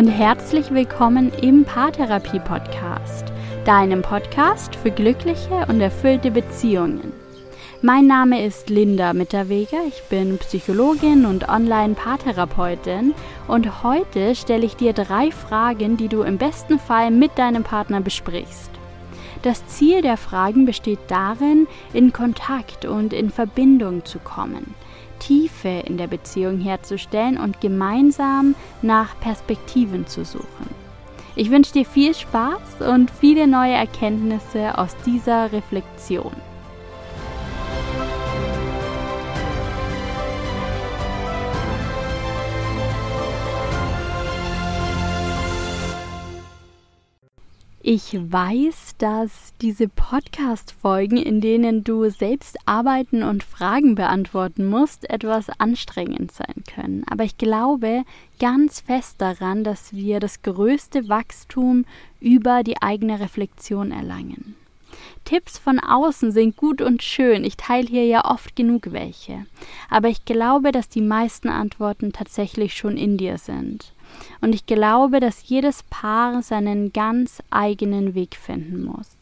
und herzlich willkommen im Paartherapie Podcast, deinem Podcast für glückliche und erfüllte Beziehungen. Mein Name ist Linda Mitterweger, ich bin Psychologin und Online-Paartherapeutin und heute stelle ich dir drei Fragen, die du im besten Fall mit deinem Partner besprichst. Das Ziel der Fragen besteht darin, in Kontakt und in Verbindung zu kommen – Tiefe in der Beziehung herzustellen und gemeinsam nach Perspektiven zu suchen. Ich wünsche dir viel Spaß und viele neue Erkenntnisse aus dieser Reflexion. Ich weiß, dass diese Podcast-Folgen, in denen du selbst arbeiten und Fragen beantworten musst, etwas anstrengend sein können. Aber ich glaube ganz fest daran, dass wir das größte Wachstum über die eigene Reflexion erlangen. Tipps von außen sind gut und schön, ich teile hier ja oft genug welche. Aber ich glaube, dass die meisten Antworten tatsächlich schon in dir sind. Und ich glaube, dass jedes Paar seinen ganz eigenen Weg finden muss.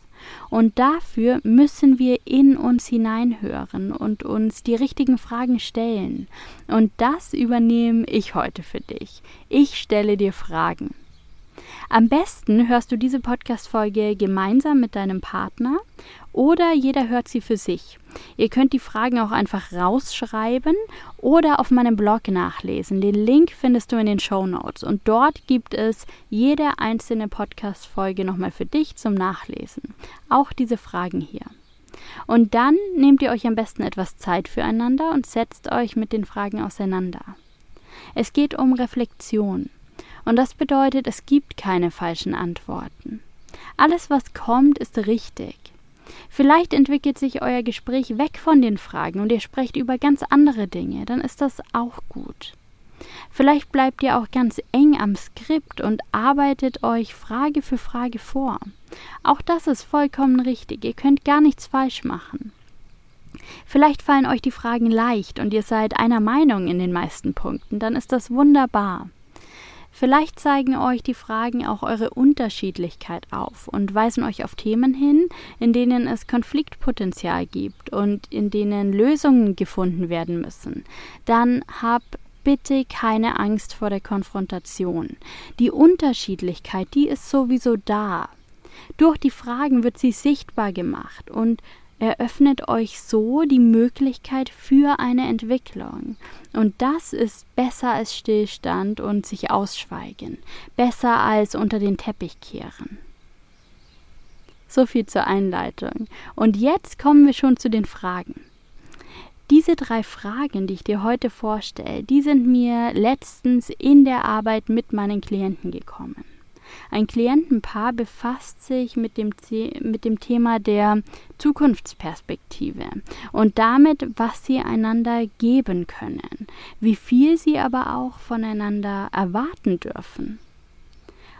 Und dafür müssen wir in uns hineinhören und uns die richtigen Fragen stellen. Und das übernehme ich heute für dich. Ich stelle dir Fragen. Am besten hörst du diese Podcast-Folge gemeinsam mit deinem Partner oder jeder hört sie für sich. Ihr könnt die Fragen auch einfach rausschreiben oder auf meinem Blog nachlesen. Den Link findest du in den Show Notes und dort gibt es jede einzelne Podcast-Folge nochmal für dich zum Nachlesen. Auch diese Fragen hier. Und dann nehmt ihr euch am besten etwas Zeit füreinander und setzt euch mit den Fragen auseinander. Es geht um Reflexion. Und das bedeutet, es gibt keine falschen Antworten. Alles, was kommt, ist richtig. Vielleicht entwickelt sich euer Gespräch weg von den Fragen und ihr sprecht über ganz andere Dinge, dann ist das auch gut. Vielleicht bleibt ihr auch ganz eng am Skript und arbeitet euch Frage für Frage vor. Auch das ist vollkommen richtig, ihr könnt gar nichts falsch machen. Vielleicht fallen euch die Fragen leicht und ihr seid einer Meinung in den meisten Punkten, dann ist das wunderbar. Vielleicht zeigen euch die Fragen auch eure Unterschiedlichkeit auf und weisen euch auf Themen hin, in denen es Konfliktpotenzial gibt und in denen Lösungen gefunden werden müssen. Dann hab bitte keine Angst vor der Konfrontation. Die Unterschiedlichkeit, die ist sowieso da. Durch die Fragen wird sie sichtbar gemacht und eröffnet euch so die Möglichkeit für eine Entwicklung. Und das ist besser als Stillstand und sich ausschweigen, besser als unter den Teppich kehren. So viel zur Einleitung. Und jetzt kommen wir schon zu den Fragen. Diese drei Fragen, die ich dir heute vorstelle, die sind mir letztens in der Arbeit mit meinen Klienten gekommen. Ein Klientenpaar befasst sich mit dem, mit dem Thema der Zukunftsperspektive und damit, was sie einander geben können, wie viel sie aber auch voneinander erwarten dürfen.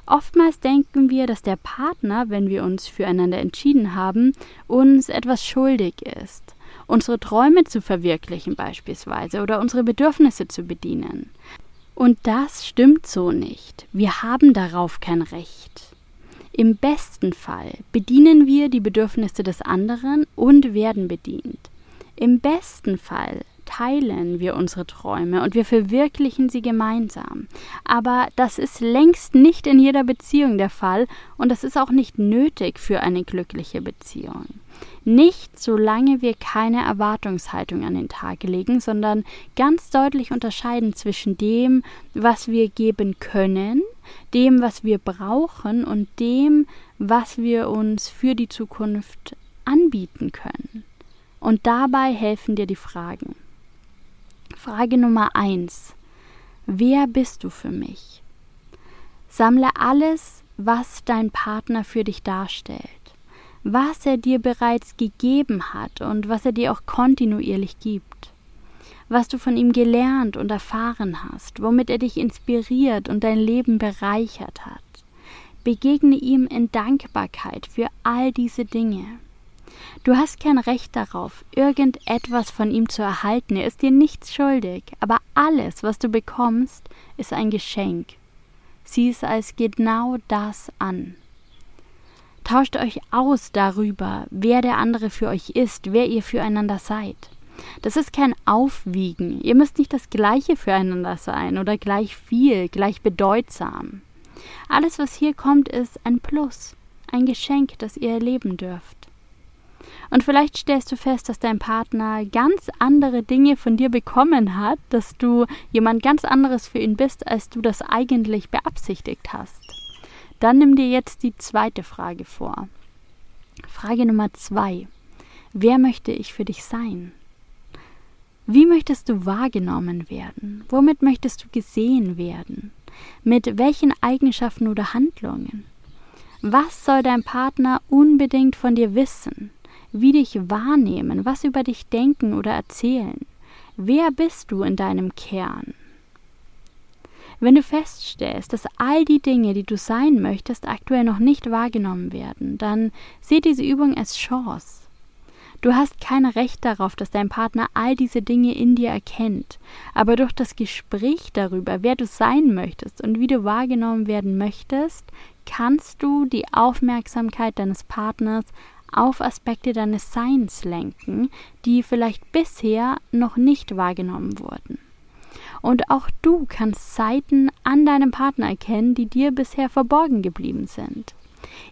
Oftmals denken wir, dass der Partner, wenn wir uns füreinander entschieden haben, uns etwas schuldig ist unsere Träume zu verwirklichen beispielsweise oder unsere Bedürfnisse zu bedienen. Und das stimmt so nicht. Wir haben darauf kein Recht. Im besten Fall bedienen wir die Bedürfnisse des anderen und werden bedient. Im besten Fall teilen wir unsere Träume und wir verwirklichen sie gemeinsam. Aber das ist längst nicht in jeder Beziehung der Fall und das ist auch nicht nötig für eine glückliche Beziehung. Nicht solange wir keine Erwartungshaltung an den Tag legen, sondern ganz deutlich unterscheiden zwischen dem, was wir geben können, dem, was wir brauchen und dem, was wir uns für die Zukunft anbieten können. Und dabei helfen dir die Fragen. Frage Nummer eins: Wer bist du für mich? Sammle alles, was dein Partner für dich darstellt was er dir bereits gegeben hat und was er dir auch kontinuierlich gibt, was du von ihm gelernt und erfahren hast, womit er dich inspiriert und dein Leben bereichert hat. Begegne ihm in Dankbarkeit für all diese Dinge. Du hast kein Recht darauf, irgendetwas von ihm zu erhalten, er ist dir nichts schuldig, aber alles, was du bekommst, ist ein Geschenk. Sieh es als genau das an. Tauscht euch aus darüber, wer der andere für euch ist, wer ihr füreinander seid. Das ist kein Aufwiegen. Ihr müsst nicht das Gleiche füreinander sein oder gleich viel, gleich bedeutsam. Alles, was hier kommt, ist ein Plus, ein Geschenk, das ihr erleben dürft. Und vielleicht stellst du fest, dass dein Partner ganz andere Dinge von dir bekommen hat, dass du jemand ganz anderes für ihn bist, als du das eigentlich beabsichtigt hast. Dann nimm dir jetzt die zweite Frage vor. Frage Nummer zwei. Wer möchte ich für dich sein? Wie möchtest du wahrgenommen werden? Womit möchtest du gesehen werden? Mit welchen Eigenschaften oder Handlungen? Was soll dein Partner unbedingt von dir wissen? Wie dich wahrnehmen? Was über dich denken oder erzählen? Wer bist du in deinem Kern? Wenn du feststellst, dass all die Dinge, die du sein möchtest, aktuell noch nicht wahrgenommen werden, dann sieh diese Übung als Chance. Du hast kein Recht darauf, dass dein Partner all diese Dinge in dir erkennt, aber durch das Gespräch darüber, wer du sein möchtest und wie du wahrgenommen werden möchtest, kannst du die Aufmerksamkeit deines Partners auf Aspekte deines Seins lenken, die vielleicht bisher noch nicht wahrgenommen wurden. Und auch du kannst Seiten an deinem Partner erkennen, die dir bisher verborgen geblieben sind.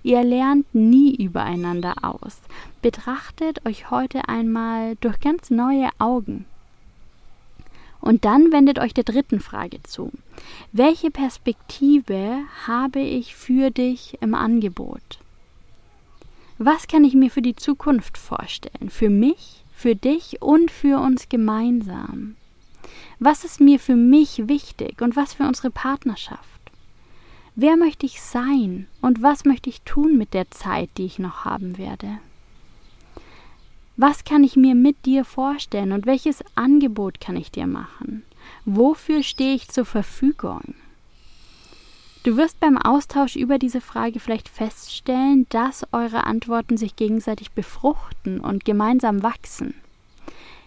Ihr lernt nie übereinander aus. Betrachtet euch heute einmal durch ganz neue Augen. Und dann wendet euch der dritten Frage zu. Welche Perspektive habe ich für dich im Angebot? Was kann ich mir für die Zukunft vorstellen? Für mich, für dich und für uns gemeinsam? Was ist mir für mich wichtig und was für unsere Partnerschaft? Wer möchte ich sein und was möchte ich tun mit der Zeit, die ich noch haben werde? Was kann ich mir mit dir vorstellen und welches Angebot kann ich dir machen? Wofür stehe ich zur Verfügung? Du wirst beim Austausch über diese Frage vielleicht feststellen, dass eure Antworten sich gegenseitig befruchten und gemeinsam wachsen.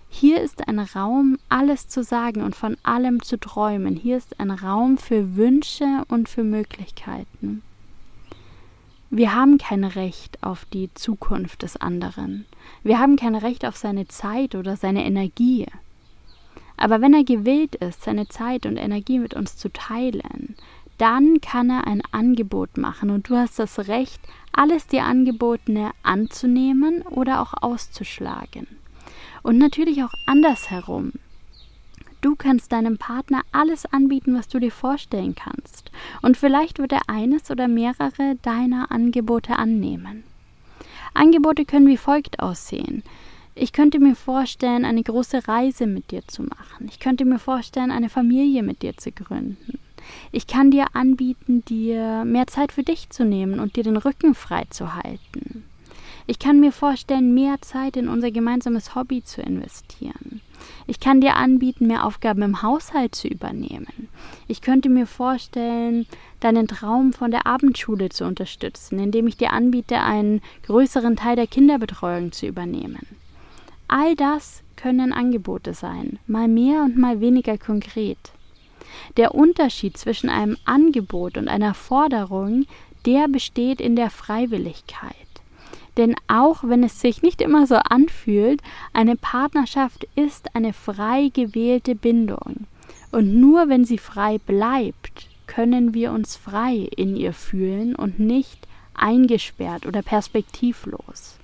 Hier ist ein Raum, alles zu sagen und von allem zu träumen. Hier ist ein Raum für Wünsche und für Möglichkeiten. Wir haben kein Recht auf die Zukunft des anderen. Wir haben kein Recht auf seine Zeit oder seine Energie. Aber wenn er gewillt ist, seine Zeit und Energie mit uns zu teilen, dann kann er ein Angebot machen und du hast das Recht, alles dir Angebotene anzunehmen oder auch auszuschlagen. Und natürlich auch andersherum. Du kannst deinem Partner alles anbieten, was du dir vorstellen kannst. Und vielleicht wird er eines oder mehrere deiner Angebote annehmen. Angebote können wie folgt aussehen. Ich könnte mir vorstellen, eine große Reise mit dir zu machen. Ich könnte mir vorstellen, eine Familie mit dir zu gründen. Ich kann dir anbieten, dir mehr Zeit für dich zu nehmen und dir den Rücken frei zu halten. Ich kann mir vorstellen, mehr Zeit in unser gemeinsames Hobby zu investieren. Ich kann dir anbieten, mehr Aufgaben im Haushalt zu übernehmen. Ich könnte mir vorstellen, deinen Traum von der Abendschule zu unterstützen, indem ich dir anbiete, einen größeren Teil der Kinderbetreuung zu übernehmen. All das können Angebote sein, mal mehr und mal weniger konkret. Der Unterschied zwischen einem Angebot und einer Forderung, der besteht in der Freiwilligkeit. Denn auch wenn es sich nicht immer so anfühlt, eine Partnerschaft ist eine frei gewählte Bindung. Und nur wenn sie frei bleibt, können wir uns frei in ihr fühlen und nicht eingesperrt oder perspektivlos.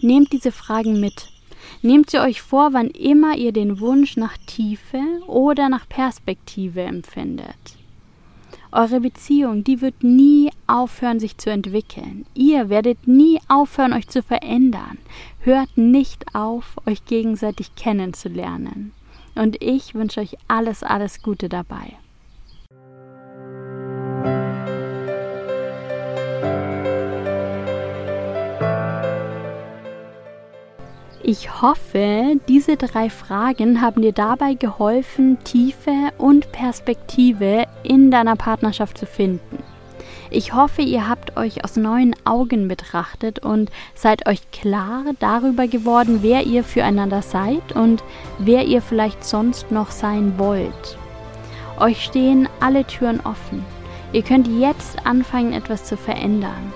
Nehmt diese Fragen mit. Nehmt sie euch vor, wann immer ihr den Wunsch nach Tiefe oder nach Perspektive empfindet. Eure Beziehung, die wird nie aufhören, sich zu entwickeln. Ihr werdet nie aufhören, euch zu verändern. Hört nicht auf, euch gegenseitig kennenzulernen. Und ich wünsche euch alles, alles Gute dabei. Ich hoffe, diese drei Fragen haben dir dabei geholfen, Tiefe und Perspektive in deiner Partnerschaft zu finden. Ich hoffe, ihr habt euch aus neuen Augen betrachtet und seid euch klar darüber geworden, wer ihr füreinander seid und wer ihr vielleicht sonst noch sein wollt. Euch stehen alle Türen offen. Ihr könnt jetzt anfangen, etwas zu verändern.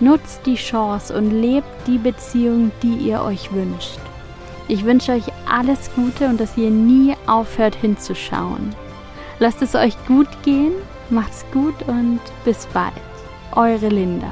Nutzt die Chance und lebt die Beziehung, die ihr euch wünscht. Ich wünsche euch alles Gute und dass ihr nie aufhört hinzuschauen. Lasst es euch gut gehen, macht's gut und bis bald. Eure Linda.